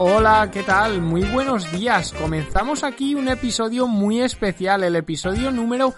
Hola, ¿qué tal? Muy buenos días. Comenzamos aquí un episodio muy especial, el episodio número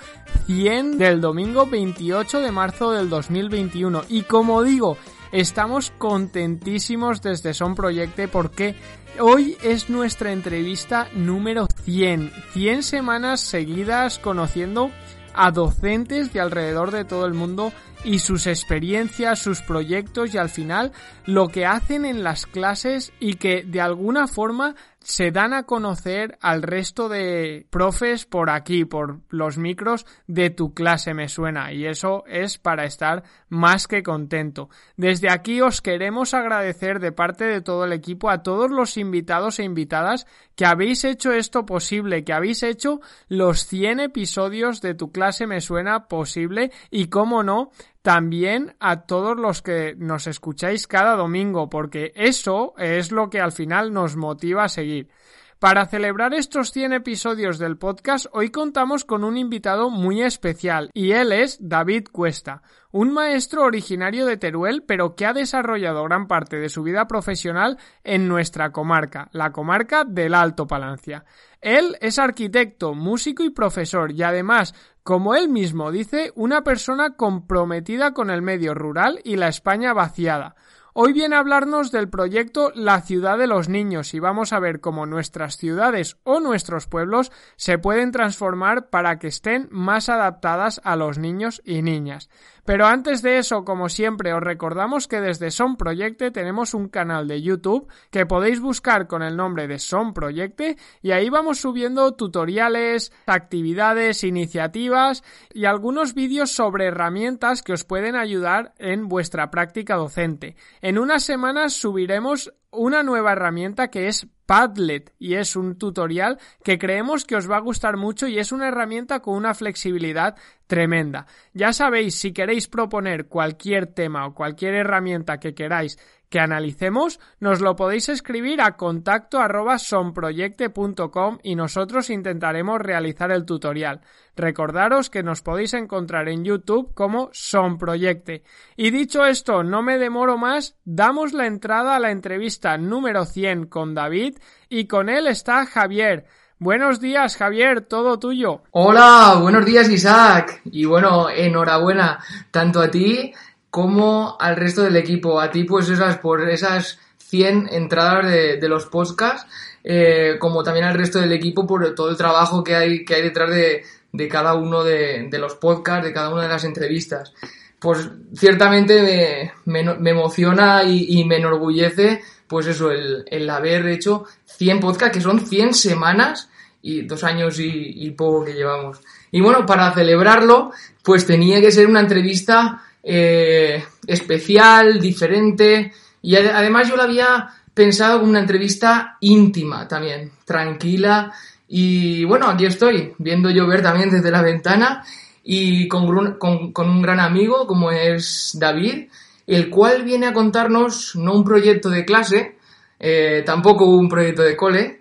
100 del domingo 28 de marzo del 2021. Y como digo, estamos contentísimos desde Son Proyecte porque hoy es nuestra entrevista número 100. 100 semanas seguidas conociendo a docentes de alrededor de todo el mundo y sus experiencias, sus proyectos y al final lo que hacen en las clases y que de alguna forma se dan a conocer al resto de profes por aquí, por los micros de tu clase me suena y eso es para estar más que contento. Desde aquí os queremos agradecer de parte de todo el equipo a todos los invitados e invitadas que habéis hecho esto posible, que habéis hecho los 100 episodios de tu clase me suena posible y cómo no, también a todos los que nos escucháis cada domingo, porque eso es lo que al final nos motiva a seguir. Para celebrar estos 100 episodios del podcast, hoy contamos con un invitado muy especial, y él es David Cuesta, un maestro originario de Teruel, pero que ha desarrollado gran parte de su vida profesional en nuestra comarca, la comarca del Alto Palancia. Él es arquitecto, músico y profesor, y además como él mismo dice, una persona comprometida con el medio rural y la España vaciada. Hoy viene a hablarnos del proyecto La ciudad de los niños y vamos a ver cómo nuestras ciudades o nuestros pueblos se pueden transformar para que estén más adaptadas a los niños y niñas. Pero antes de eso, como siempre, os recordamos que desde Son Proyecte tenemos un canal de YouTube que podéis buscar con el nombre de Son Proyecte y ahí vamos subiendo tutoriales, actividades, iniciativas y algunos vídeos sobre herramientas que os pueden ayudar en vuestra práctica docente. En unas semanas subiremos una nueva herramienta que es Padlet y es un tutorial que creemos que os va a gustar mucho y es una herramienta con una flexibilidad tremenda. Ya sabéis, si queréis proponer cualquier tema o cualquier herramienta que queráis que analicemos, nos lo podéis escribir a contacto arroba sonproyecte.com y nosotros intentaremos realizar el tutorial. Recordaros que nos podéis encontrar en YouTube como Sonproyecte. Y dicho esto, no me demoro más, damos la entrada a la entrevista número 100 con David y con él está Javier. Buenos días, Javier, todo tuyo. Hola, buenos días, Isaac. Y bueno, enhorabuena tanto a ti como al resto del equipo. A ti, pues esas, por esas 100 entradas de, los podcasts, eh, como también al resto del equipo por todo el trabajo que hay, que hay detrás de, cada uno de, los podcasts, de cada una de las entrevistas. Pues ciertamente me, emociona y, me enorgullece, pues eso, el, el, haber hecho 100 podcasts, que son 100 semanas y dos años y poco que llevamos. Y bueno, para celebrarlo, pues tenía que ser una entrevista eh, especial, diferente. Y además yo lo había pensado como una entrevista íntima también, tranquila. Y bueno, aquí estoy, viendo llover también desde la ventana y con, con, un gran amigo como es David, el cual viene a contarnos no un proyecto de clase, eh, tampoco un proyecto de cole,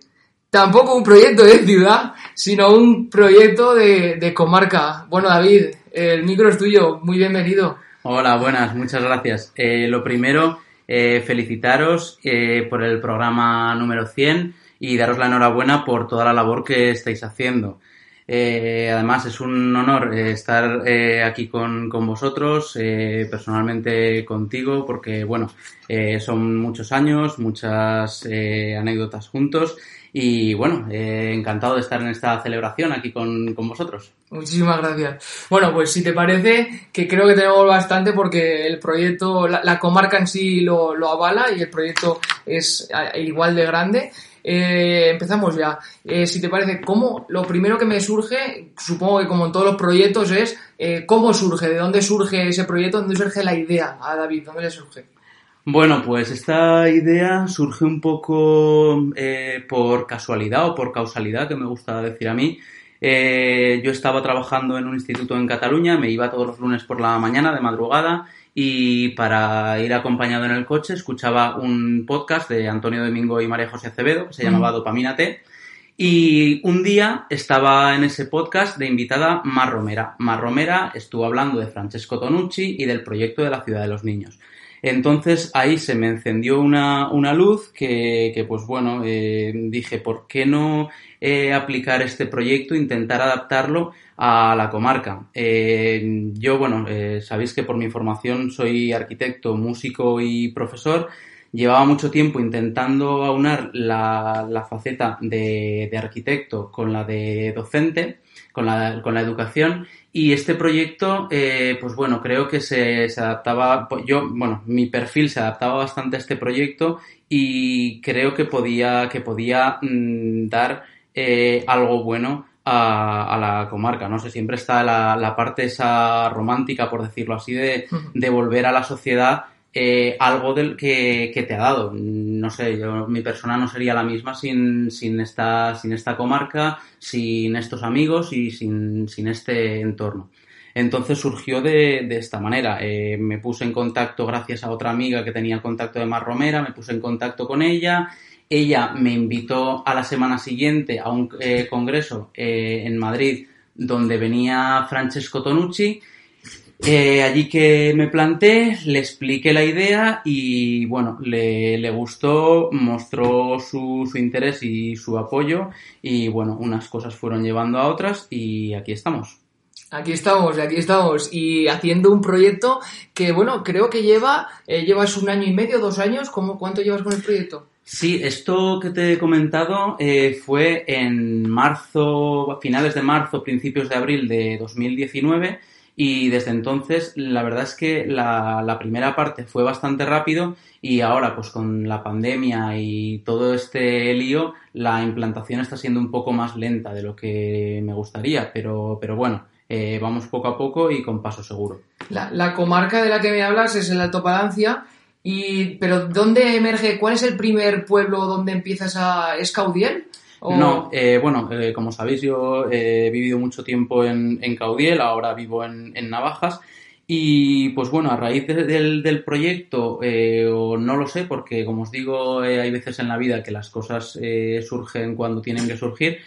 tampoco un proyecto de ciudad, sino un proyecto de, de comarca. Bueno, David, el micro es tuyo, muy bienvenido. Hola, buenas, muchas gracias. Eh, lo primero, eh, felicitaros eh, por el programa número 100 y daros la enhorabuena por toda la labor que estáis haciendo. Eh, además, es un honor eh, estar eh, aquí con, con vosotros, personalmente contigo, porque, bueno, son muchos años, muchas anécdotas juntos y, bueno, encantado de estar en esta celebración aquí con, con vosotros. Muchísimas gracias. Bueno, pues si te parece, que creo que tenemos bastante porque el proyecto, la, comarca en sí lo, lo avala y el proyecto es igual de grande. Eh, empezamos ya. Eh, si te parece, ¿cómo? Lo primero que me surge, supongo que como en todos los proyectos, es eh, cómo surge, de dónde surge ese proyecto, dónde surge la idea a David, dónde le surge. Bueno, pues esta idea surge un poco por casualidad o por causalidad, que me gusta decir a mí. yo estaba trabajando en un instituto en Cataluña, me iba todos los lunes por la mañana de madrugada y para ir acompañado en el coche escuchaba un podcast de Antonio Domingo y María José Acevedo que se llamaba Dopamina T. Y un día estaba en ese podcast de invitada Mar Romera. Mar Romera estuvo hablando de Francesco Tonucci y del proyecto de la Ciudad de los Niños. Entonces ahí se me encendió una, una luz que, que, pues bueno, eh, dije, ¿por qué no eh, aplicar este proyecto, intentar adaptarlo a la comarca? Eh, yo, bueno, sabéis que por mi formación soy arquitecto, músico y profesor. Llevaba mucho tiempo intentando aunar la, la faceta de, de arquitecto con la de docente, con la, con la educación y este proyecto, eh, pues bueno, creo que se, se, adaptaba, pues yo, bueno, mi perfil se adaptaba bastante a este proyecto y creo que podía, que podía mm, dar eh, algo bueno a, a, la comarca, ¿no? sé, siempre está la, la, parte esa romántica, por decirlo así, de, de volver a la sociedad eh, algo del que, que, te ha dado. No sé, yo, mi persona no sería la misma sin, sin, esta, sin esta comarca, sin estos amigos y sin, sin este entorno. Entonces surgió de, de esta manera. Eh, me puse en contacto gracias a otra amiga que tenía contacto de Mar Romera, me puse en contacto con ella. Ella me invitó a la semana siguiente a un eh, congreso en Madrid donde venía Francesco Tonucci eh, allí que me planté, le expliqué la idea y bueno, le, le gustó, mostró su, su, interés y su apoyo y bueno, unas cosas fueron llevando a otras y aquí estamos. Aquí estamos, aquí estamos y haciendo un proyecto que bueno, creo que lleva, eh, llevas un año y medio, dos años, ¿cómo, ¿cuánto llevas con el proyecto? Sí, esto que te he comentado eh, fue en marzo, finales de marzo, principios de abril de 2019 y desde entonces, la verdad es que la, la, primera parte fue bastante rápido y ahora, pues con la pandemia y todo este lío, la implantación está siendo un poco más lenta de lo que me gustaría, pero, pero bueno, eh, vamos poco a poco y con paso seguro. La, la comarca de la que me hablas es el Alto Palancia. Y, pero ¿dónde emerge? ¿Cuál es el primer pueblo donde empiezas a escaudiel? ¿O... No, eh, bueno, eh, como sabéis, yo eh, he vivido mucho tiempo en, en Caudiel, ahora vivo en, en, Navajas. Y pues bueno, a raíz de, del, del, proyecto, o no lo sé, porque como os digo, hay veces en la vida que las cosas surgen cuando tienen que surgir.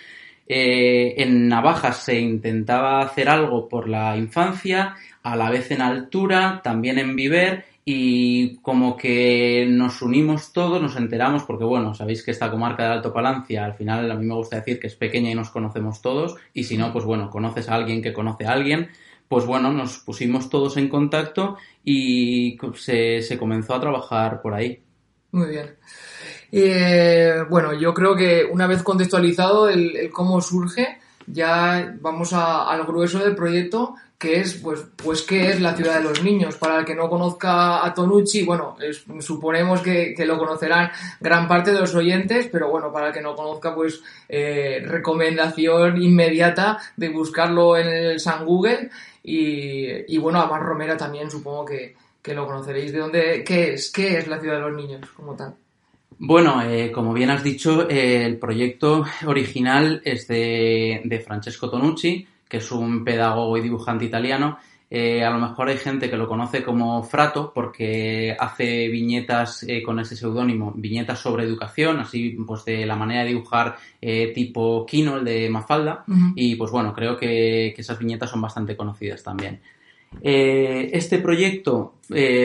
en Navajas se intentaba hacer algo por la infancia, a la vez en altura, también en Viver, y como que nos unimos todos, nos enteramos, porque bueno, sabéis que esta comarca de Alto Palancia, al final a mí me gusta decir que es pequeña y nos conocemos todos, y si no, pues bueno, conoces a alguien que conoce a alguien, pues bueno, nos pusimos todos en contacto y se, se comenzó a trabajar por ahí. Muy bien. Eh, bueno, yo creo que una vez contextualizado el, cómo surge, ya vamos al grueso del proyecto, que es, pues, pues, ¿qué es la ciudad de los niños? Para el que no conozca a Tonucci, bueno, suponemos que, que, lo conocerán gran parte de los oyentes, pero bueno, para el que no conozca, pues, eh, recomendación inmediata de buscarlo en el San Google y, y bueno, a Mar Romera también supongo que, que lo conoceréis. ¿De dónde, qué es, qué es la ciudad de los niños como tal? Bueno, eh, como bien has dicho, eh, el proyecto original es de, de Francesco Tonucci, que es un pedagogo y dibujante italiano. Eh, a lo mejor hay gente que lo conoce como Frato porque hace viñetas eh, con ese seudónimo, viñetas sobre educación, así pues de la manera de dibujar eh, tipo Kino, el de Mafalda, uh -huh. y pues bueno, creo que, que, esas viñetas son bastante conocidas también. Este proyecto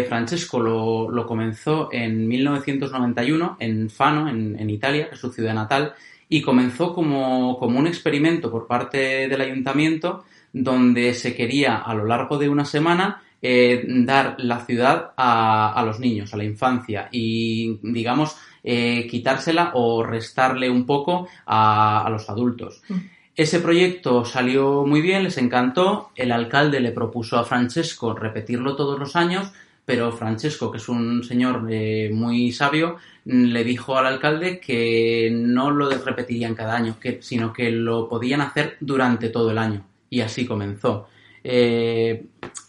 Francesco lo, lo, comenzó en 1991 en Fano, en, en Italia, que es su ciudad natal, y comenzó como, como un experimento por parte del ayuntamiento donde se quería a lo largo de una semana eh, dar la ciudad a, a, los niños, a la infancia y, digamos, eh, quitársela o restarle un poco a, a los adultos. Mm. Ese proyecto salió muy bien, les encantó. El alcalde le propuso a Francesco repetirlo todos los años, pero Francesco, que es un señor eh, muy sabio, le dijo al alcalde que no lo repetirían cada año, sino que lo podían hacer durante todo el año. Y así comenzó. Eh,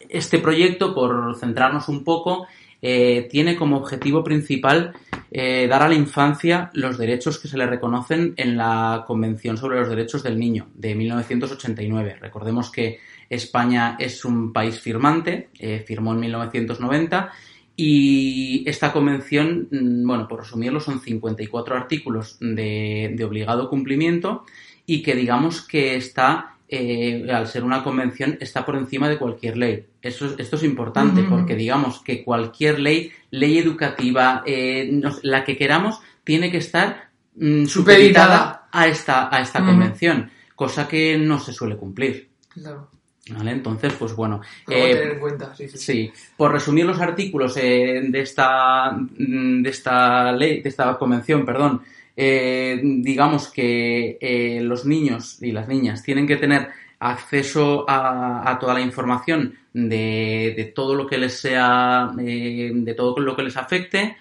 este proyecto, por centrarnos un poco, eh, tiene como objetivo principal eh, dar a la infancia los derechos que se le reconocen en la Convención sobre los Derechos del Niño de 1989. Recordemos que España es un país firmante, eh, firmó en 1990 y esta convención, mm, bueno, por resumirlo, son 54 artículos de, de obligado cumplimiento y que digamos que está eh, al ser una convención, está por encima de cualquier ley. Eso, esto es importante porque digamos que cualquier ley, ley educativa, eh, nos- la que queramos, tiene que estar mm, Supeditada. a esta, a esta convención, cosa que no se suele cumplir. Claro. ¿Vale? Entonces, pues bueno. Eh, tener en cuenta, sí, sí. Sí, por resumir los artículos eh, de esta mm, de esta ley, de esta convención, perdón, eh, digamos que los niños y las niñas tienen que tener acceso a, a toda la información de, de todo lo que les sea, de todo lo que les afecte,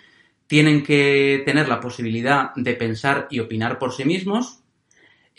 tienen que tener la posibilidad de pensar y opinar por sí mismos,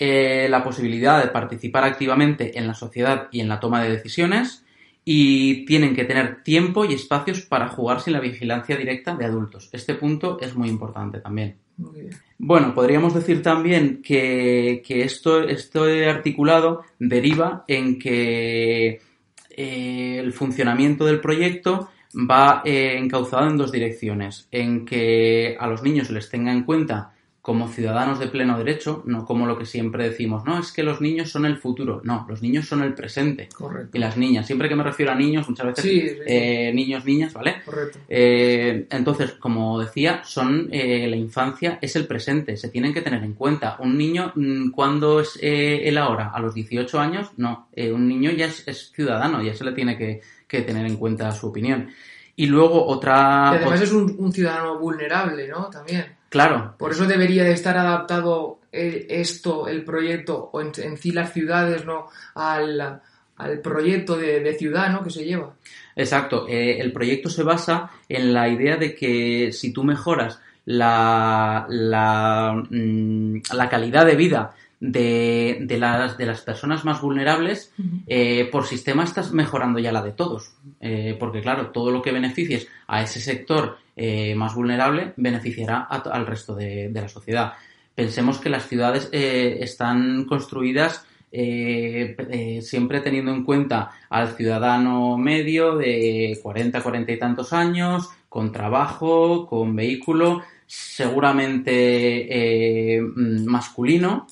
eh, la posibilidad de participar activamente en la sociedad y en la toma de decisiones y tienen que tener tiempo y espacios para jugar sin la vigilancia directa de adultos. Este punto es muy importante también. Muy bien. Bueno, podríamos decir también que, que esto, este articulado deriva en que eh, el funcionamiento del proyecto va eh, encauzado en dos direcciones. En que a los niños se les tenga en cuenta como ciudadanos de pleno derecho, no como lo que siempre decimos, no, es que los niños son el futuro. No, los niños son el presente. Correcto. Y las niñas, siempre que me refiero a niños, muchas veces Sí, sí, sí. eh, niños, niñas, ¿vale? Correcto. Eh, entonces, como decía, son eh, la infancia es el presente, se tienen que tener en cuenta. Un niño, mm, ¿cuándo es eh, el ahora? ¿A los 18 años? No, Eh, un niño ya es, es ciudadano, ya se le tiene que, que tener en cuenta su opinión. Y luego otra... Y además es un, un ciudadano vulnerable, ¿no? También. Claro, Por eso debería de estar adaptado eh, esto, el proyecto, o en, en sí las ciudades, ¿no? Al, al proyecto de, de ciudad, ¿no? Que se lleva. Exacto. Eh, el proyecto se basa en la idea de que si tú mejoras la, la, mm, la calidad de vida de, de las, de las personas más vulnerables, eh, por sistema estás mejorando ya la de todos. Eh, porque claro, todo lo que beneficies a ese sector eh, más vulnerable beneficiará a al resto de, de la sociedad. Pensemos que las ciudades están construidas eh, eh, siempre teniendo en cuenta al ciudadano medio de 40, 40 y tantos años, con trabajo, con vehículo, seguramente eh, masculino,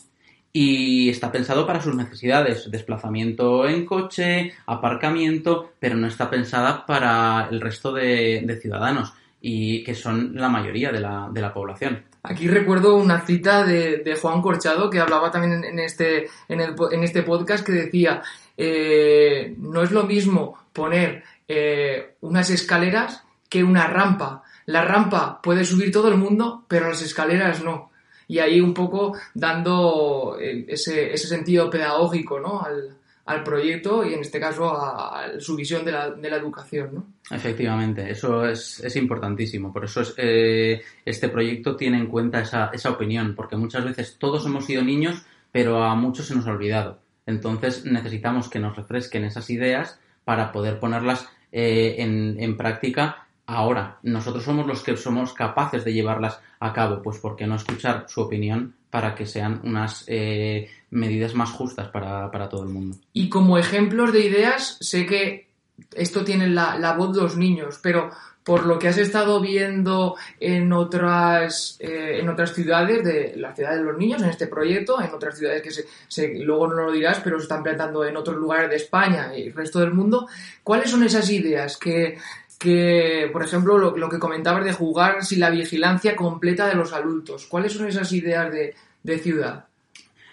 y está pensado para sus necesidades, desplazamiento en coche, aparcamiento, pero no está pensada para el resto de, ciudadanos, y que son la mayoría de la, población. Aquí recuerdo una cita de, de Juan Corchado que hablaba también en, este, en, el en este podcast que decía, eh, no es lo mismo poner eh, unas escaleras que una rampa. La rampa puede subir todo el mundo, pero las escaleras no. Y ahí un poco dando eh, ese, ese sentido pedagógico ¿no? al, al proyecto y en este caso a, su visión de la, de la educación. ¿no? Efectivamente, eso es, es importantísimo. Por eso es, eh, este proyecto tiene en cuenta esa, esa opinión, porque muchas veces todos hemos sido niños, pero a muchos se nos ha olvidado. Entonces necesitamos que nos refresquen esas ideas para poder ponerlas eh, en, en práctica ahora. Nosotros somos los que somos capaces de llevarlas a cabo, pues ¿por qué no escuchar su opinión para que sean unas eh, medidas más justas para, para todo el mundo? Y como ejemplos de ideas, sé que esto tiene la, la voz de los niños, pero por lo que has estado viendo en otras, eh, en otras ciudades, de la ciudad de los niños, en este proyecto, en otras ciudades que se, luego no lo dirás, pero se están plantando en otros lugares de España y el resto del mundo, ¿cuáles son esas ideas que, que por ejemplo, lo, lo que comentabas de jugar sin la vigilancia completa de los adultos? ¿Cuáles son esas ideas de, de ciudad?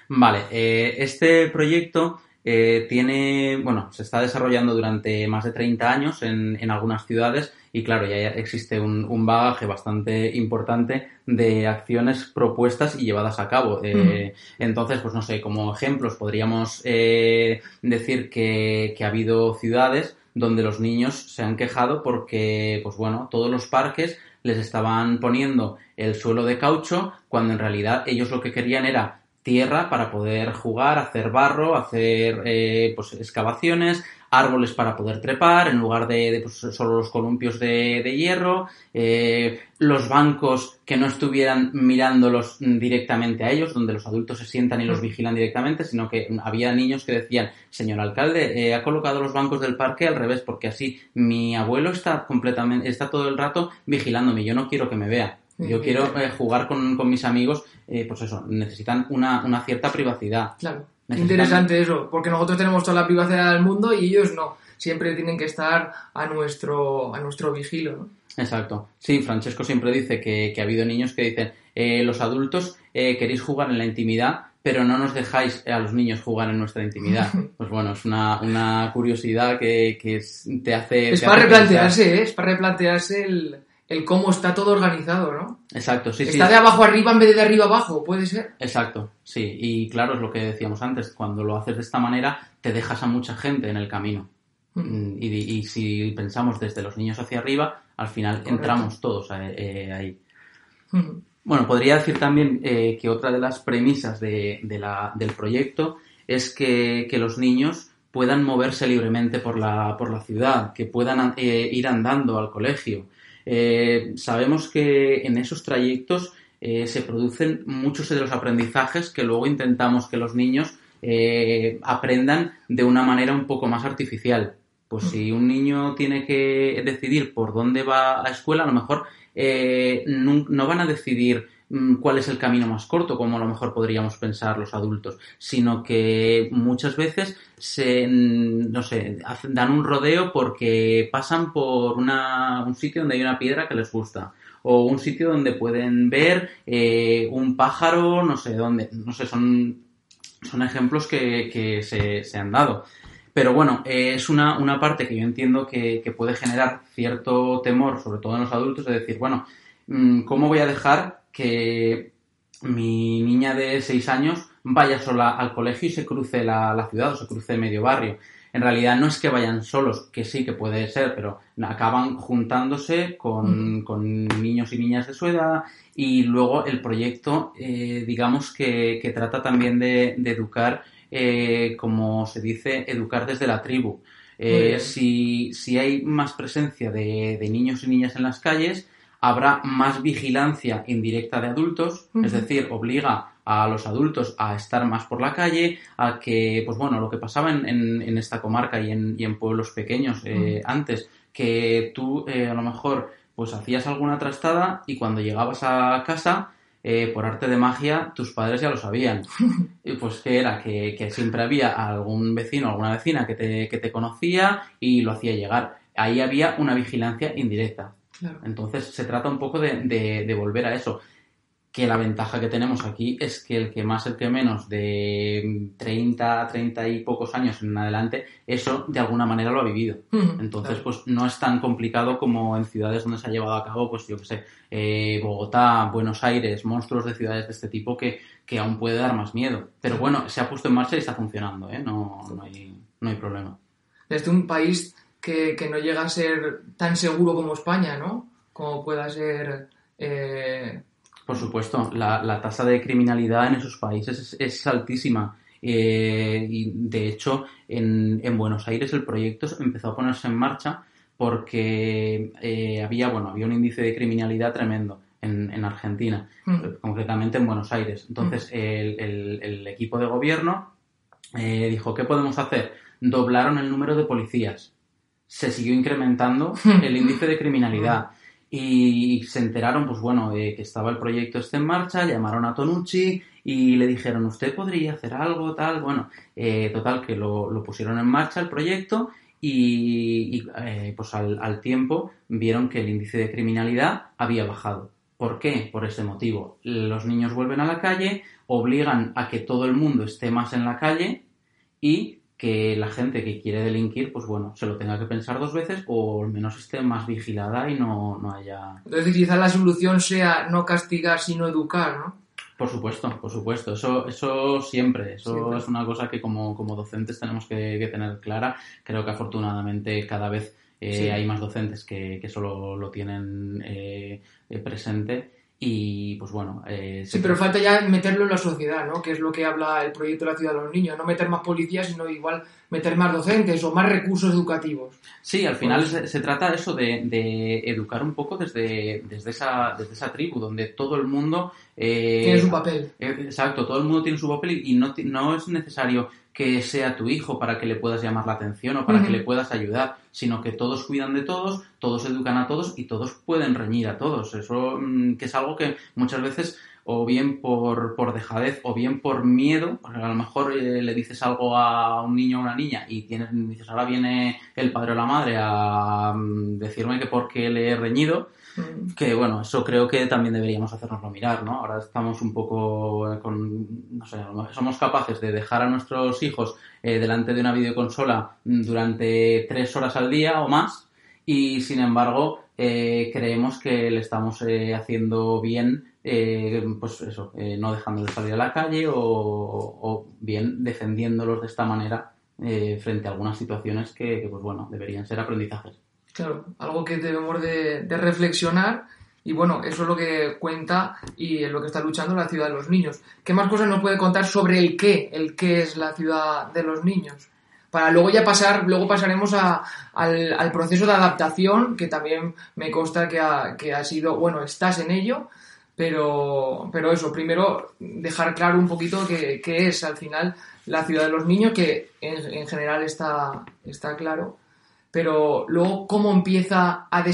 Vale, eh, este proyecto eh, tiene, bueno, se está desarrollando durante más de 30 años en, en algunas ciudades y claro, ya existe un, un, bagaje bastante importante de acciones propuestas y llevadas a cabo. Eh, Entonces, pues no sé, como ejemplos podríamos eh, decir que, que ha habido ciudades donde los niños se han quejado porque, pues bueno, todos los parques les estaban poniendo el suelo de caucho cuando en realidad ellos lo que querían era tierra para poder jugar, hacer barro, hacer eh, pues, excavaciones, árboles para poder trepar, en lugar de, de pues, solo los columpios de, de hierro, eh, los bancos que no estuvieran mirándolos directamente a ellos, donde los adultos se sientan y los vigilan directamente, sino que había niños que decían, señor alcalde, eh, ha colocado los bancos del parque al revés, porque así mi abuelo está completamente, está todo el rato vigilándome, yo no quiero que me vea. Yo quiero eh, jugar con, con, mis amigos, eh, pues eso, necesitan una, una cierta privacidad. Claro. Necesitan... Interesante eso, porque nosotros tenemos toda la privacidad del mundo y ellos no. Siempre tienen que estar a nuestro, a nuestro vigilo, ¿no? Exacto. Sí, Francesco siempre dice que, que ha habido niños que dicen, eh, los adultos eh, queréis jugar en la intimidad, pero no nos dejáis a los niños jugar en nuestra intimidad. Pues bueno, es una, una curiosidad que, que te hace... Es te para hace replantearse, ¿eh? Es para replantearse el el cómo está todo organizado, ¿no? Exacto, sí, está sí. de abajo arriba en vez de de arriba abajo, ¿puede ser? Exacto, sí. Y claro, es lo que decíamos antes, cuando lo haces de esta manera, te dejas a mucha gente en el camino. Mm. Y, y, si pensamos desde los niños hacia arriba, al final Correcto. entramos todos eh, ahí. Mm. Bueno, podría decir también eh, que otra de las premisas de, de la, del proyecto es que, que, los niños puedan moverse libremente por la, por la ciudad, que puedan eh, ir andando al colegio, eh, sabemos que en esos trayectos eh, se producen muchos de los aprendizajes que luego intentamos que los niños eh, aprendan de una manera un poco más artificial. Pues si un niño tiene que decidir por dónde va a la escuela, a lo mejor no, van a decidir cuál es el camino más corto, como a lo mejor podríamos pensar los adultos, sino que muchas veces se, no sé, dan un rodeo porque pasan por una, un sitio donde hay una piedra que les gusta o un sitio donde pueden ver eh, un pájaro, no sé dónde, no sé, son, son ejemplos que, que se, se han dado. Pero bueno, eh, es una, una, parte que yo entiendo que, que, puede generar cierto temor, sobre todo en los adultos, de decir, bueno, mm, ¿cómo voy a dejar que mi niña de 6 años vaya sola al colegio y se cruce la, la, ciudad o se cruce medio barrio? En realidad no es que vayan solos, que sí que puede ser, pero acaban juntándose con, con niños y niñas de su edad y luego el proyecto, eh, digamos que, que, trata también de, de educar eh, como se dice, educar desde la tribu. Eh, si, si, hay más presencia de, de, niños y niñas en las calles, habrá más vigilancia indirecta de adultos, uh -huh. es decir, obliga a los adultos a estar más por la calle, a que, pues bueno, lo que pasaba en, en, en esta comarca y en, y en pueblos pequeños eh, uh -huh. antes, que tú eh, a lo mejor pues hacías alguna trastada y cuando llegabas a casa eh, por arte de magia, tus padres ya lo sabían. Y pues que era que, que, siempre había algún vecino, alguna vecina que te, que te conocía y lo hacía llegar. Ahí había una vigilancia indirecta. Claro. Entonces se trata un poco de, de, de, volver a eso. Que la ventaja que tenemos aquí es que el que más, el que menos, de 30, 30 y pocos años en adelante, eso de alguna manera lo ha vivido. Entonces, pues no es tan complicado como en ciudades donde se ha llevado a cabo, pues yo que sé, eh, Bogotá, Buenos Aires, monstruos de ciudades de este tipo que, que aún puede dar más miedo. Pero bueno, se ha puesto en marcha y está funcionando, ¿eh? No, no, hay, no hay problema. Desde un país que, que, no llega a ser tan seguro como España, ¿no? Como pueda ser... Eh... Por supuesto, la, la, tasa de criminalidad en esos países es, es altísima. Eh, y de hecho, en, en, Buenos Aires el proyecto empezó a ponerse en marcha porque eh, había, bueno, había un índice de criminalidad tremendo en, en Argentina, mm. concretamente en Buenos Aires. Entonces, mm. el, el, el, equipo de gobierno eh, dijo, ¿qué podemos hacer? Doblaron el número de policías. Se siguió incrementando el índice de criminalidad. Y se enteraron, pues bueno, de que estaba el proyecto este en marcha, llamaron a Tonucci y le dijeron, ¿usted podría hacer algo, tal? Bueno, eh, total, que lo, lo, pusieron en marcha el proyecto y, y eh, pues al, al, tiempo vieron que el índice de criminalidad había bajado. ¿Por qué? Por ese motivo. Los niños vuelven a la calle, obligan a que todo el mundo esté más en la calle y que la gente que quiere delinquir, pues bueno, se lo tenga que pensar dos veces o al menos esté más vigilada y no, no haya... Entonces quizás la solución sea no castigar, sino educar, ¿no? Por supuesto, por supuesto. Eso, eso siempre. Eso Siempre. es una cosa que como, como docentes tenemos que, que tener clara. Creo que afortunadamente cada vez eh, Sí. hay más docentes que, que solo lo tienen eh, eh, presente. Y pues bueno. eh, Sí, pero falta ya meterlo en la sociedad, ¿no? Que es lo que habla el proyecto de la ciudad de los niños. No meter más policías, sino igual meter más docentes o más recursos educativos. Sí, al final Pues- se, se trata eso de, de educar un poco desde, desde, esa, desde esa tribu, donde todo el mundo... eh, Tiene su papel. Eh, Exacto, todo el mundo tiene su papel y no, no es necesario que sea tu hijo para que le puedas llamar la atención o para que le puedas ayudar, sino que todos cuidan de todos, todos educan a todos y todos pueden reñir a todos. Eso mm, que es algo que muchas veces o bien por, por dejadez o bien por miedo, porque a lo mejor eh, le dices algo a un niño o una niña y tienes, dices ahora viene el padre o la madre a mm, decirme que por qué le he reñido. Que bueno, eso creo que también deberíamos hacernoslo mirar, ¿no? Ahora estamos un poco con, no sé, somos capaces de dejar a nuestros hijos eh, delante de una videoconsola mm, durante tres horas al día o más y sin embargo eh, creemos que le estamos eh, haciendo bien, eh, pues eso, no dejando de salir a la calle o, bien defendiéndolos de esta manera frente a algunas situaciones que, que, pues bueno, deberían ser aprendizajes. Claro, algo que debemos de, de reflexionar y bueno, eso es lo que cuenta y es lo que está luchando la ciudad de los niños. ¿Qué más cosas nos puede contar sobre el qué, el qué es la ciudad de los niños? Para luego ya pasar, luego pasaremos a- al, al proceso de adaptación, que también me consta que ha, que ha sido, bueno, estás en ello, pero, pero eso, primero dejar claro un poquito qué, qué es al final la ciudad de los niños, que en, en general está, está claro pero luego cómo empieza a,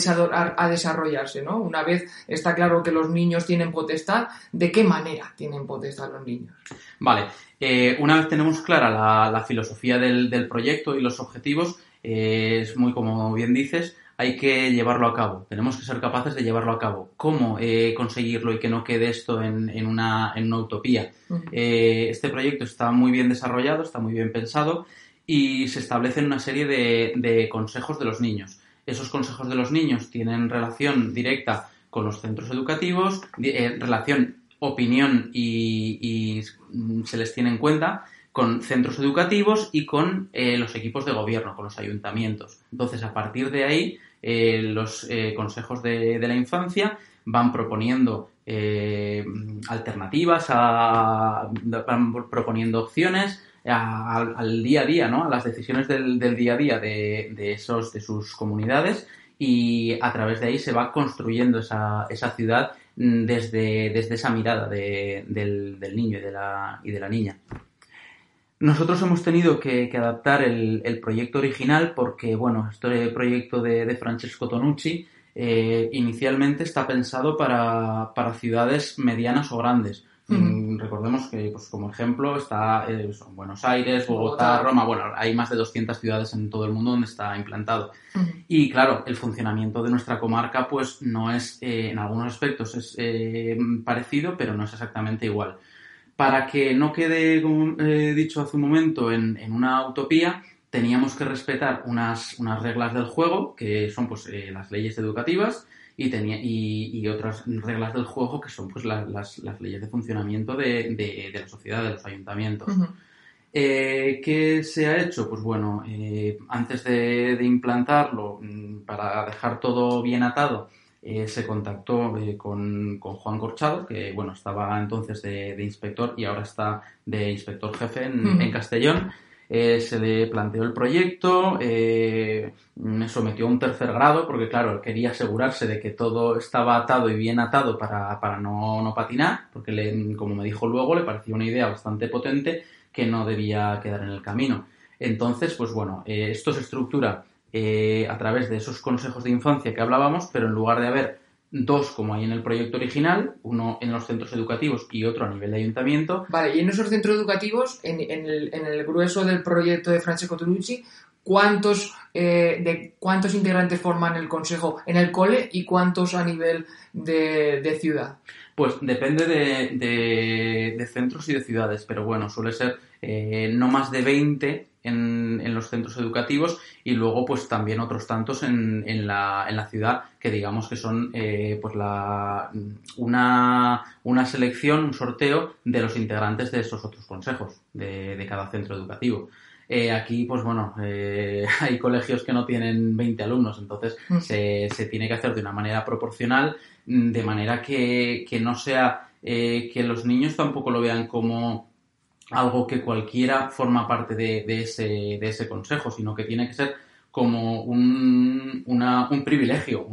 a- desarrollarse, ¿no? Una vez está claro que los niños tienen potestad, ¿de qué manera tienen potestad los niños? Vale, eh, una vez tenemos clara la, la filosofía del, del proyecto y los objetivos, eh, es muy como bien dices, hay que llevarlo a cabo. Tenemos que ser capaces de llevarlo a cabo. ¿Cómo eh, conseguirlo y que no quede esto en, en una, en una utopía? Este proyecto está muy bien desarrollado, está muy bien pensado y se establecen una serie de, consejos de los niños. Esos consejos de los niños tienen relación directa con los centros educativos, eh, relación, opinión y, se les tiene en cuenta con centros educativos y con eh, los equipos de gobierno, con los ayuntamientos. Entonces, a partir de ahí, eh, los consejos de, de la infancia van proponiendo alternativas, a- van proponiendo opciones al, día a día, ¿no? A las decisiones del, del día a día de, de esos, de sus comunidades y a través de ahí se va construyendo esa, esa ciudad mm, desde, desde esa mirada de- del, del niño y de la, y de la niña. Nosotros hemos tenido que, que adaptar el, el proyecto original porque, bueno, este proyecto de, de Francesco Tonucci eh, inicialmente está pensado para, para ciudades medianas o grandes. Mm, Recordemos que, pues, como ejemplo, está eh, son Buenos Aires, Bogotá, Bogotá. Roma. Bueno, hay más de 200 ciudades en todo el mundo donde está implantado. Y claro, el funcionamiento de nuestra comarca, pues no es, eh, en algunos aspectos es eh, parecido, pero no es exactamente igual. Para que no quede, como he dicho hace un momento, en, en una utopía, teníamos que respetar unas, unas reglas del juego, que son pues eh, las leyes educativas, y, tenía, y, y otras reglas del juego, que son pues la- las, las leyes de funcionamiento de, de- de la sociedad, de los ayuntamientos. Eh, ¿Qué se ha hecho? Pues bueno, eh, antes de, de implantarlo, mm, para dejar todo bien atado, eh, se contactó con, con Juan Corchado, que bueno, estaba entonces de, inspector y ahora está de inspector jefe en, en Castellón. Eh, se le planteó el proyecto, eh, me sometió a un tercer grado porque, claro, quería asegurarse de que todo estaba atado y bien atado para, para no, no patinar, porque, le- como me dijo luego, le parecía una idea bastante potente que no debía quedar en el camino. Entonces, pues bueno, eh, esto se estructura eh, a través de esos consejos de infancia que hablábamos, pero en lugar de haber dos como hay en el proyecto original, uno en los centros educativos y otro a nivel de ayuntamiento, Vale, y en esos centros educativos, en, en el, en el grueso del proyecto de Francesco Tonucci, cuántos, eh, de cuántos integrantes forman el consejo en el cole y cuántos a nivel de, ciudad. Pues depende de, centros y de ciudades, pero bueno, suele ser eh, no más de 20 en, los centros educativos y luego pues también otros tantos en, en, la, en la, ciudad que digamos que son eh, pues la, una, una, selección, un sorteo de los integrantes de esos otros consejos de, de cada centro educativo. Eh, aquí, pues bueno, eh, hay colegios que no tienen 20 alumnos, entonces mm. se, se, tiene que hacer de una manera proporcional, de manera que, que no sea que los niños tampoco lo vean como algo que cualquiera forma parte de, ese, de ese consejo, sino que tiene que ser como un, un privilegio,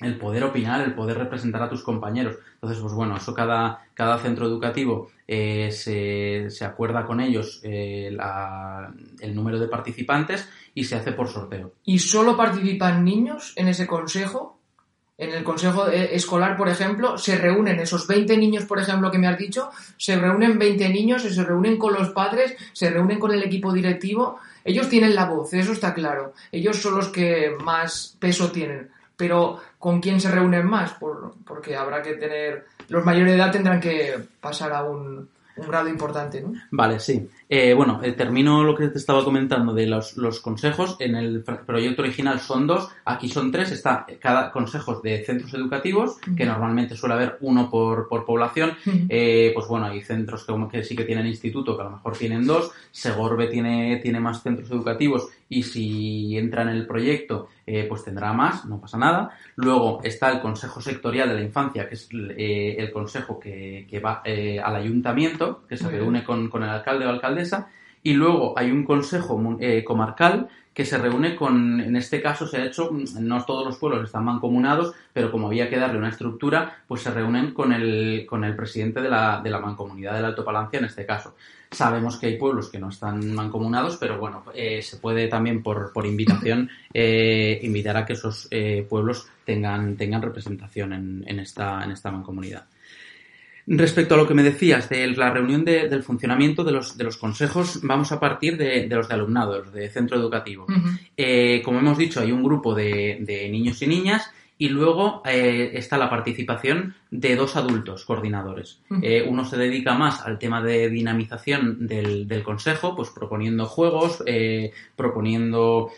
el poder opinar, el poder representar a tus compañeros. Entonces, pues bueno, eso cada, cada centro educativo eh, se, se, acuerda con ellos eh, el número de participantes y se hace por sorteo. ¿Y solo participan niños en ese consejo? En el consejo eh, escolar, por ejemplo, se reúnen esos 20 niños, por ejemplo, que me has dicho, se reúnen 20 niños, se reúnen con los padres, se reúnen con el equipo directivo. Ellos tienen la voz, eso está claro. Ellos son los que más peso tienen. Pero ¿con quién se reúnen más? porque habrá que tener... Los mayores de edad tendrán que pasar a un, un grado importante, ¿no? Vale, sí. Eh, bueno, eh, termino lo que te estaba comentando de los, los, consejos. En el proyecto original son dos, aquí son tres. Está cada consejo de centros educativos, que normalmente suele haber uno por, por población. Eh, pues bueno, hay centros que, que, sí que tienen instituto, que a lo mejor tienen dos. Segorbe tiene, tiene más centros educativos y si entra en el proyecto, pues tendrá más, no pasa nada. Luego está el Consejo Sectorial de la Infancia, que es el consejo que, que va al ayuntamiento, que se reúne con, con el alcalde o y luego hay un consejo eh, comarcal que se reúne con, en este caso se ha hecho, no todos los pueblos están mancomunados, pero como había que darle una estructura, pues se reúnen con el, con el presidente de la, de la mancomunidad del Alto Palancia en este caso. Sabemos que hay pueblos que no están mancomunados, pero bueno, eh, se puede también por, por invitación eh, invitar a que esos pueblos tengan, tengan representación en, en, esta, en esta mancomunidad. Respecto a lo que me decías de la reunión del funcionamiento de los, de los consejos, vamos a partir de, los de alumnado, los de centro educativo. Eh, como hemos dicho, hay un grupo de, niños y niñas y luego eh, está la participación de dos adultos coordinadores. Eh, uno se dedica más al tema de dinamización del, del consejo, pues proponiendo juegos, proponiendo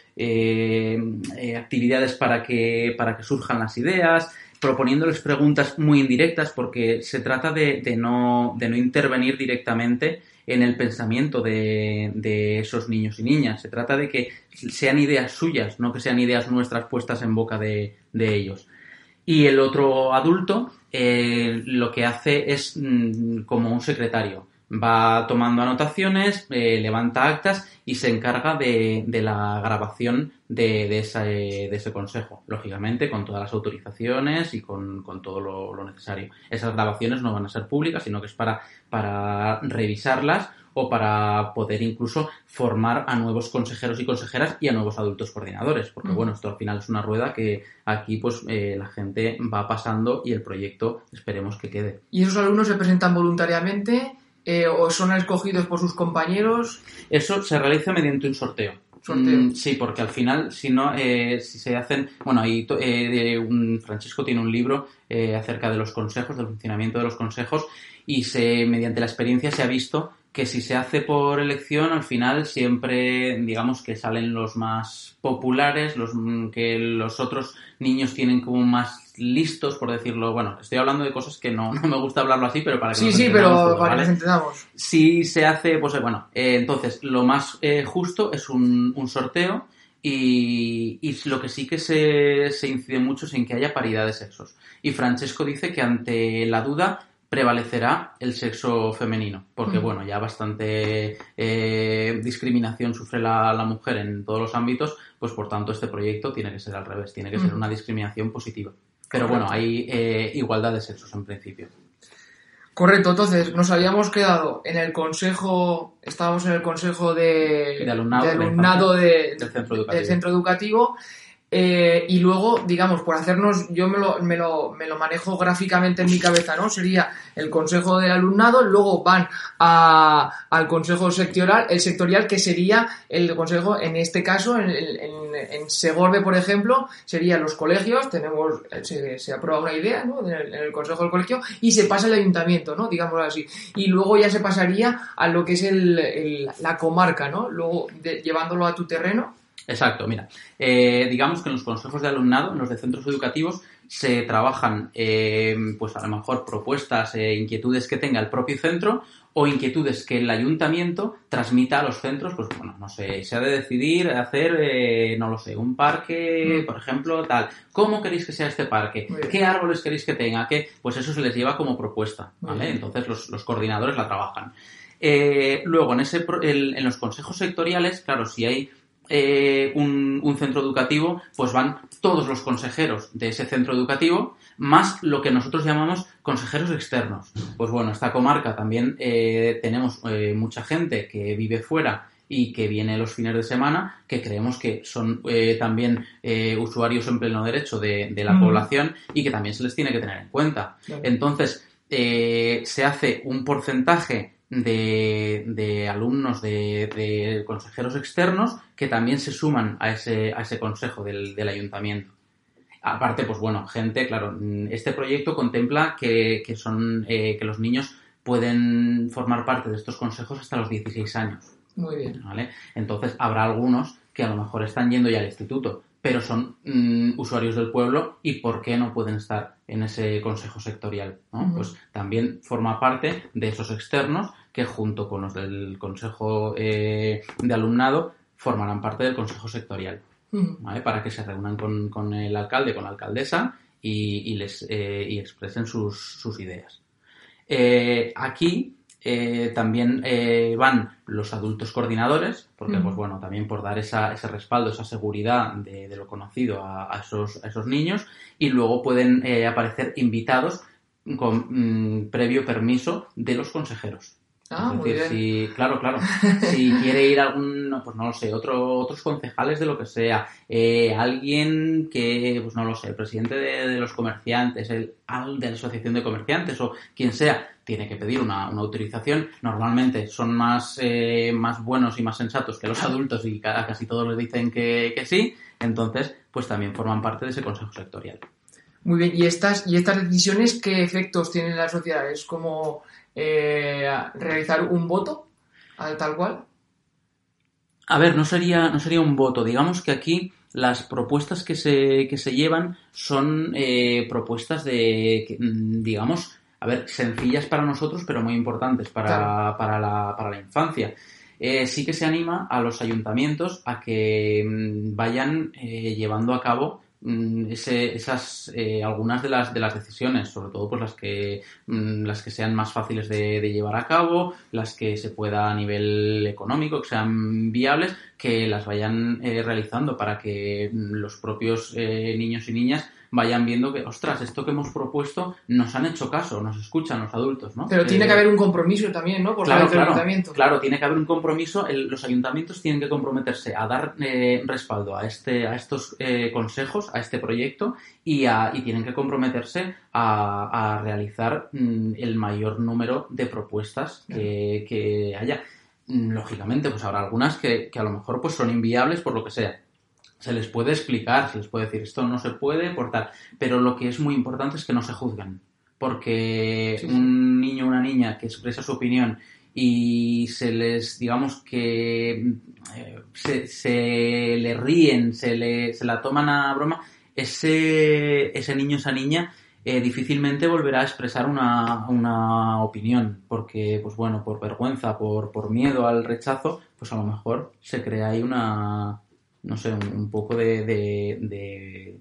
actividades para que, para que surjan las ideas, proponiéndoles preguntas muy indirectas porque se trata de, no, de no intervenir directamente en el pensamiento de, esos niños y niñas. Se trata de que sean ideas suyas, no que sean ideas nuestras puestas en boca de, ellos. Y el otro adulto eh, lo que hace es mm, como un secretario va tomando anotaciones, eh, levanta actas y se encarga de, de la grabación de, de, ese, de, ese, consejo, lógicamente con todas las autorizaciones y con, con todo lo, lo, necesario. Esas grabaciones no van a ser públicas, sino que es para, para revisarlas o para poder incluso formar a nuevos consejeros y consejeras y a nuevos adultos coordinadores, porque bueno, esto al final es una rueda que aquí pues eh, la gente va pasando y el proyecto esperemos que quede. ¿Y esos alumnos se presentan voluntariamente? Eh, o son escogidos por sus compañeros? Eso se realiza mediante un sorteo. Mm, sí, porque al final, si no, eh, si se hacen, bueno, ahí eh, un, Francisco tiene un libro acerca de los consejos, del funcionamiento de los consejos, y se, mediante la experiencia se ha visto que si se hace por elección, al final siempre, digamos que salen los más populares, los mm, que los otros niños tienen como más listos, por decirlo. Bueno, estoy hablando de cosas que no, me gusta hablarlo así, pero para que Sí, sí, pero para que nos entendamos. Si se hace, pues eh, bueno, eh, entonces lo más eh, justo es un, un sorteo. Y, y, lo que sí que se, se incide mucho es en que haya paridad de sexos. Y Francesco dice que ante la duda prevalecerá el sexo femenino, porque bueno, ya bastante eh, discriminación sufre la, mujer en todos los ámbitos, pues por tanto este proyecto tiene que ser al revés, tiene que ser una discriminación positiva. Pero bueno, hay eh, igualdad de sexos en principio. Correcto, entonces nos habíamos quedado en el consejo, estábamos en el consejo de, alumnado, del, centro educativo. Eh, y luego, digamos, por hacernos, yo me lo, me, lo, me lo manejo gráficamente en mi cabeza, ¿no? Sería el consejo del alumnado, luego van a, al consejo sectorial, el sectorial que sería el consejo, en este caso, en, Segorbe, por ejemplo, serían los colegios, tenemos, se, se aprueba una idea, ¿no? En el, consejo del colegio y se pasa al ayuntamiento, ¿no? Digámoslo así. Y luego ya se pasaría a lo que es el, la comarca, ¿no? Luego, llevándolo a tu terreno. Exacto, mira, eh, digamos que en los consejos de alumnado, en los de centros educativos, se trabajan, eh, pues a lo mejor propuestas, eh, inquietudes que tenga el propio centro o inquietudes que el ayuntamiento transmita a los centros, pues bueno, no sé, se ha de decidir hacer, eh, no lo sé, un parque, Mm. por ejemplo, tal. ¿Cómo queréis que sea este parque? ¿Qué árboles queréis que tenga? ¿Qué? Pues eso se les lleva como propuesta, ¿vale? Entonces los, los coordinadores la trabajan. Eh, luego, en, ese, en los consejos sectoriales, claro, si hay eh, un, un centro educativo, pues van todos los consejeros de ese centro educativo, más lo que nosotros llamamos consejeros externos. Pues bueno, esta comarca también eh, tenemos eh, mucha gente que vive fuera y que viene los fines de semana, que creemos que son eh, también eh, usuarios en pleno derecho de, de la Mm. población y que también se les tiene que tener en cuenta. Claro. Entonces, eh, se hace un porcentaje de, de alumnos de, de consejeros externos que también se suman a ese, a ese consejo del, del ayuntamiento. Aparte, pues bueno, gente, claro, mm, este proyecto contempla que, que son, eh, que los niños pueden formar parte de estos consejos hasta los 16 años. Muy bien. ¿vale? Entonces habrá algunos que a lo mejor están yendo ya al instituto, pero son mm, usuarios del pueblo y ¿por qué no pueden estar en ese consejo sectorial? Pues también forma parte de esos externos que junto con los del consejo eh, de alumnado formarán parte del consejo sectorial. ¿vale? Para que se reúnan con, con el alcalde, con la alcaldesa y, y les eh, y expresen sus, sus ideas. Eh, aquí eh, también eh, van los adultos coordinadores, porque, pues bueno, también por dar esa, ese respaldo, esa seguridad de, de lo conocido a, a esos, a esos niños, y luego pueden eh, aparecer invitados con mm, previo permiso de los consejeros. Ah, es muy decir, bien. si, claro, claro, si quiere ir algún, pues no lo sé, otro, otros concejales de lo que sea, eh, alguien que, pues no lo sé, el presidente de, de los comerciantes, el al de la asociación de comerciantes o quien sea, tiene que pedir una, una autorización. Normalmente son más, eh, más buenos y más sensatos que los adultos y ca- casi todos les dicen que, que sí, entonces, pues también forman parte de ese consejo sectorial. Muy bien. ¿Y estas, y estas decisiones qué efectos tienen en la sociedad? ¿Es como eh, realizar un voto al tal cual? A ver, no sería, no sería un voto. Digamos que aquí las propuestas que se, que se llevan son eh, propuestas de, mm, digamos, a ver, sencillas para nosotros, pero muy importantes para, Claro. para, la, para la infancia. Eh, sí que se anima a los ayuntamientos a que mm, vayan eh, llevando a cabo ese- esas eh, algunas de las de las decisiones, sobre todo pues las que mm, las que sean más fáciles de, de llevar a cabo, las que se pueda a nivel económico, que sean viables, que las vayan eh, realizando para que mm, los propios eh, niños y niñas vayan viendo que, ostras, esto que hemos propuesto nos han hecho caso, nos escuchan los adultos, ¿no? Pero Eh, tiene que haber un compromiso también, ¿no? Por Claro, parte del claro, ayuntamiento. claro, tiene que haber un compromiso. el- los ayuntamientos tienen que comprometerse a dar eh, respaldo a este, a estos eh, consejos, a este proyecto y, a- y tienen que comprometerse a, a realizar mm, el mayor número de propuestas que, que haya. Mm, Lógicamente, pues habrá algunas que, que a lo mejor pues son inviables por lo que sea. Se les puede explicar, se les puede decir esto no se puede por tal, pero lo que es muy importante es que no se juzguen, porque Sí, sí. un niño o una niña que expresa su opinión y se les, digamos que eh, se, se le ríen, se, le, se la toman a broma, ese, ese niño, esa niña, eh, difícilmente volverá a expresar una, una opinión, porque, pues bueno, por vergüenza, por, por miedo al rechazo, pues a lo mejor se crea ahí una, no sé, un, un poco de, de, de,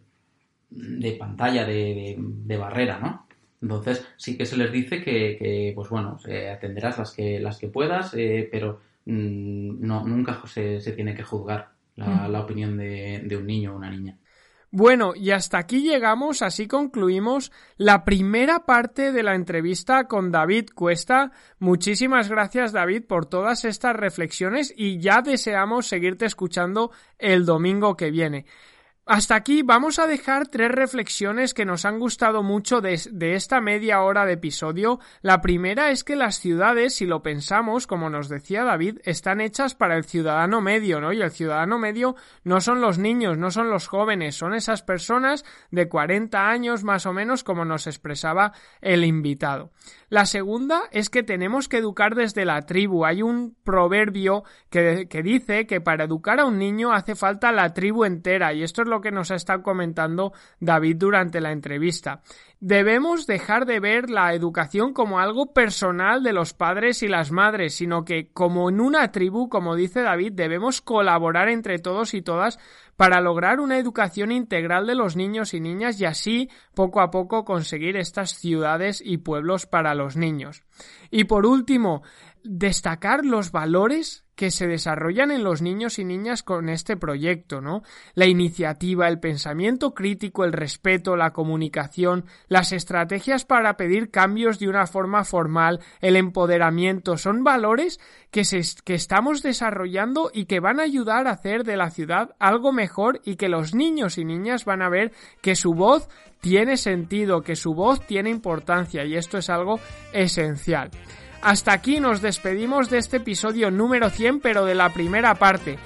de pantalla, de, barrera, ¿no? Entonces sí que se les dice que, que, pues bueno, eh, atenderás las que, las que puedas, eh, pero mm, no, nunca se, se tiene que juzgar la, Mm. la opinión de, de un niño o una niña. Bueno, y hasta aquí llegamos, así concluimos la primera parte de la entrevista con David Cuesta. Muchísimas gracias David por todas estas reflexiones y ya deseamos seguirte escuchando el domingo que viene. Hasta aquí vamos a dejar tres reflexiones que nos han gustado mucho de, esta media hora de episodio. La primera es que las ciudades, si lo pensamos, como nos decía David, están hechas para el ciudadano medio, ¿no? Y el ciudadano medio no son los niños, no son los jóvenes, son esas personas de 40 años más o menos, como nos expresaba el invitado. La segunda es que tenemos que educar desde la tribu. Hay un proverbio que, dice que para educar a un niño hace falta la tribu entera, y esto es lo que nos ha estado comentando David durante la entrevista. Debemos dejar de ver la educación como algo personal de los padres y las madres, sino que como en una tribu, como dice David, debemos colaborar entre todos y todas para lograr una educación integral de los niños y niñas y así poco a poco conseguir estas ciudades y pueblos para los niños. Y por último, destacar los valores que se desarrollan en los niños y niñas con este proyecto, ¿no? La iniciativa, el pensamiento crítico, el respeto, la comunicación, las estrategias para pedir cambios de una forma formal, el empoderamiento, son valores que, se, que estamos desarrollando y que van a ayudar a hacer de la ciudad algo mejor y que los niños y niñas van a ver que su voz tiene sentido, que su voz tiene importancia y esto es algo esencial. Hasta aquí nos despedimos de este episodio número 100, pero de la primera parte.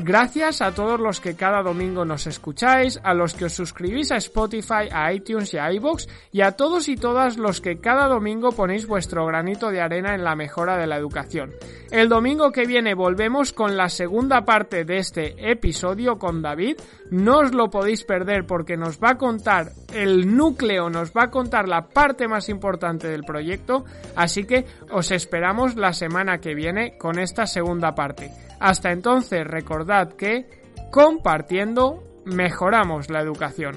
Gracias a todos los que cada domingo nos escucháis, a los que os suscribís a Spotify, a iTunes y a iVoox, y a todos y todas los que cada domingo ponéis vuestro granito de arena en la mejora de la educación. El domingo que viene volvemos con la segunda parte de este episodio con David. No os lo podéis perder porque nos va a contar el núcleo, nos va a contar la parte más importante del proyecto, así que os esperamos la semana que viene con esta segunda parte. Hasta entonces recordad que compartiendo mejoramos la educación.